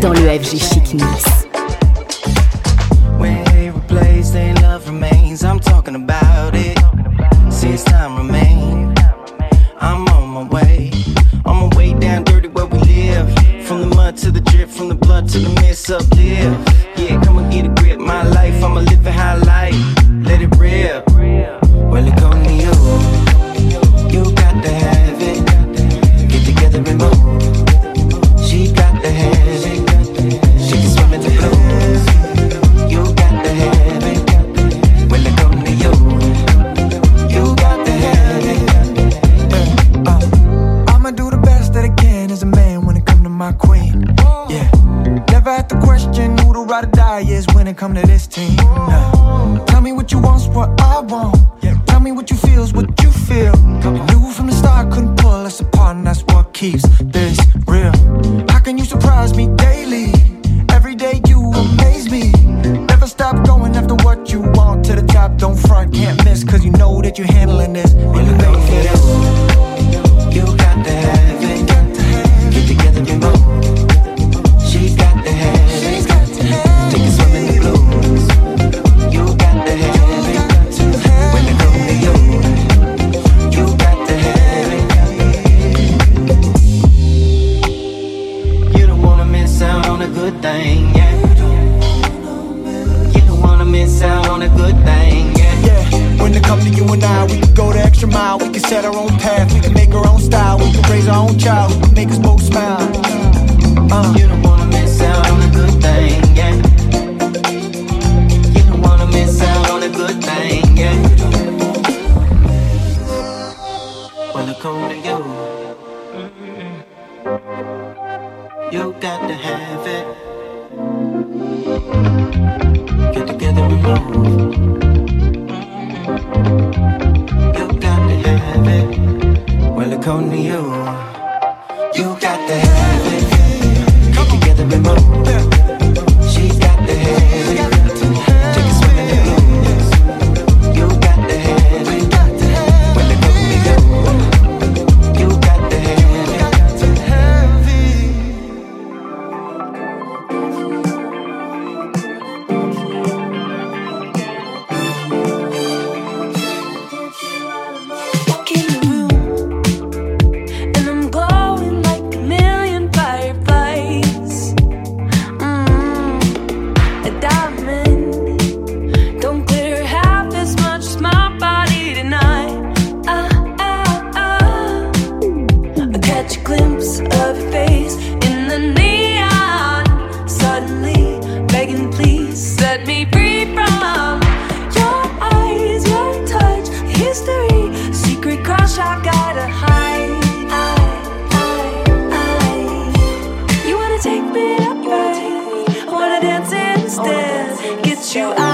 dans le FG Get you out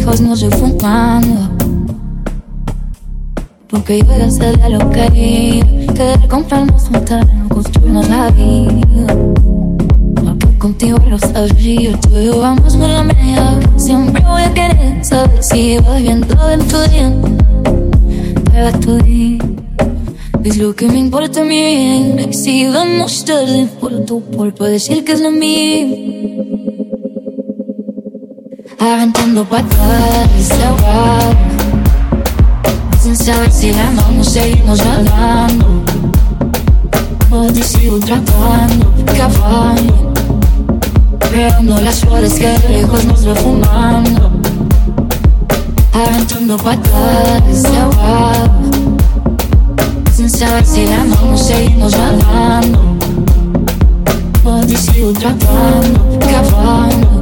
viejos no se fumando. Porque yo ya sé de lo que ir Querer comprarnos un terreno, construirnos la vida. Porque contigo lo sabía. Tú y yo vamos con la media. Siempre voy a querer saber si vas bien todo en tu día. Te va tu es lo que me importa a mí. Si vamos tarde por tu por decir que es lo mío. Aventando patadas ahogado. Sin saber si la vamos a seguirnos nadando. O te sigo tratando, cavando. Creando las flores que lejos nos refumando. Aventando patadas ahogado sin saber si la vamos a seguirnos nadando. Hoy sigo tratando, cavando,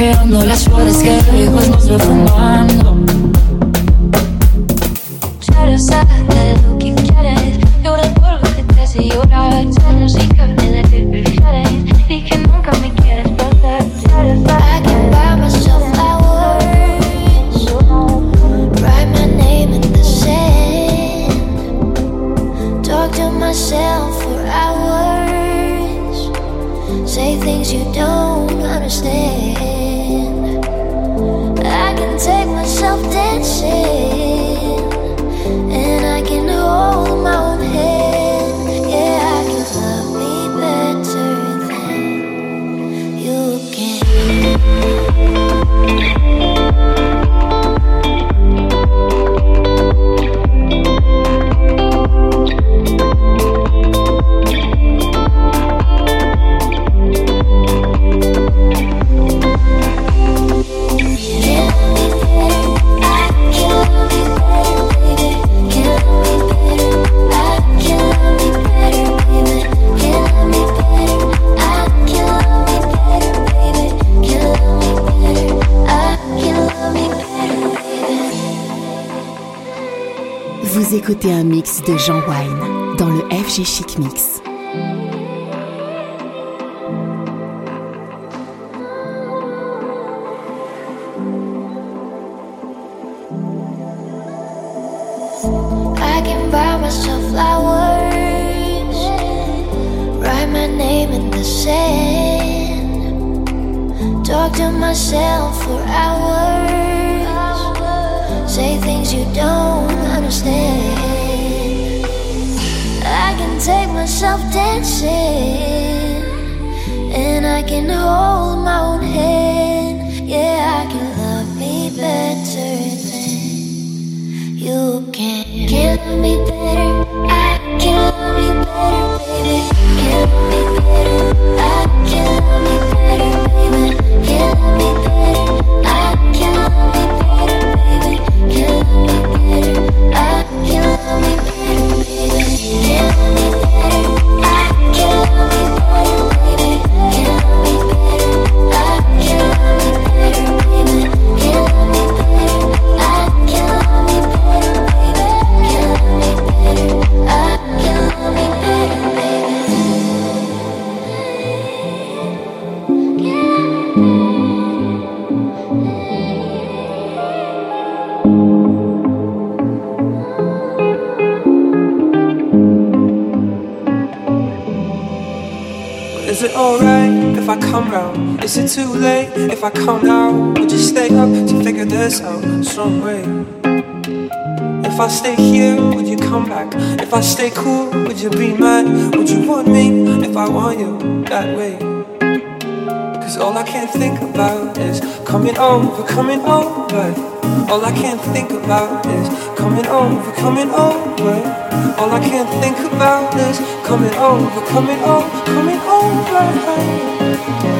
creando las flores que lejos nos refumando. Ya lo que quieres, llorar por lo que te hace llorar, ya no carne de que prefieres, nunca me quieres perder. Ya lo sabes. myself for hours. Say things you don't understand. Dancing, écoutez un mix de Jean Wine dans le FG Chic Mix. Talk to myself for hours, say things you don't understand. I can take myself dancing, and I can hold my own hand. Yeah, I can love me better than you can. Can love me better. I can love me better, baby. Can love me better. I can love me better, baby. Can love me better. I can love me better, baby. Can love me I alright if I come round? Is it too late if I come now? Would you stay up to figure this out some way? If I stay here, would you come back? If I stay cool, would you be mad? Would you want me if I want you that way? Cause all I can think about is coming over, coming over. All I can think about is coming over, coming over. All I can think about is coming over, coming over, coming over.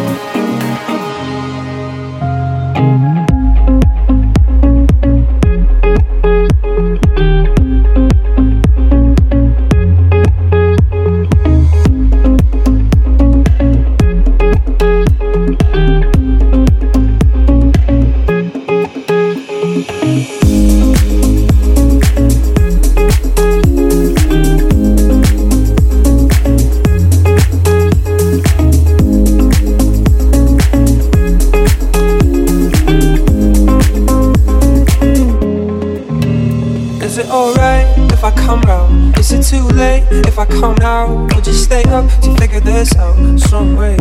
If come now? Would you stay up to figure this out some way?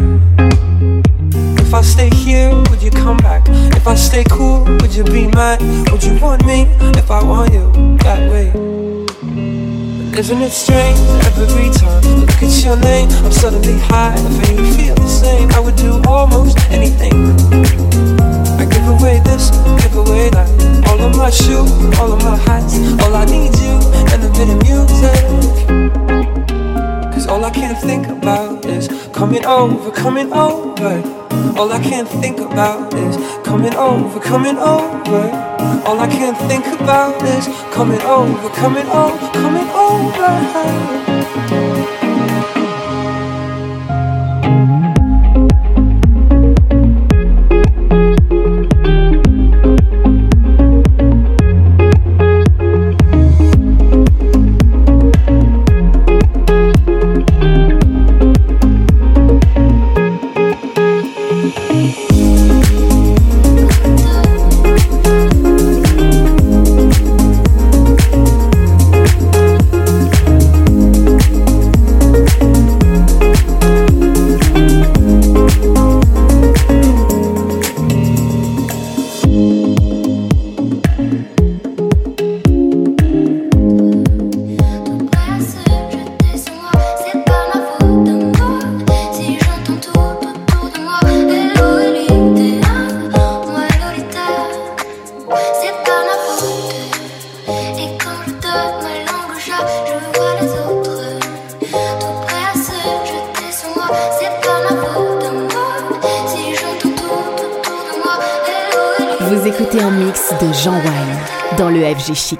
If I stay here, would you come back? If I stay cool, would you be mad? Would you want me if I want you that way? Isn't it strange every time I look at your name? I'm suddenly high, and you feel the same. I would do almost anything. I give away this, give away that. All of my shoes, all of my hats. All I need you and a bit of music. All I can think about is coming over, coming over. All I can think about is coming over, coming over. All I can think about is coming over, coming over, coming over. FG Chic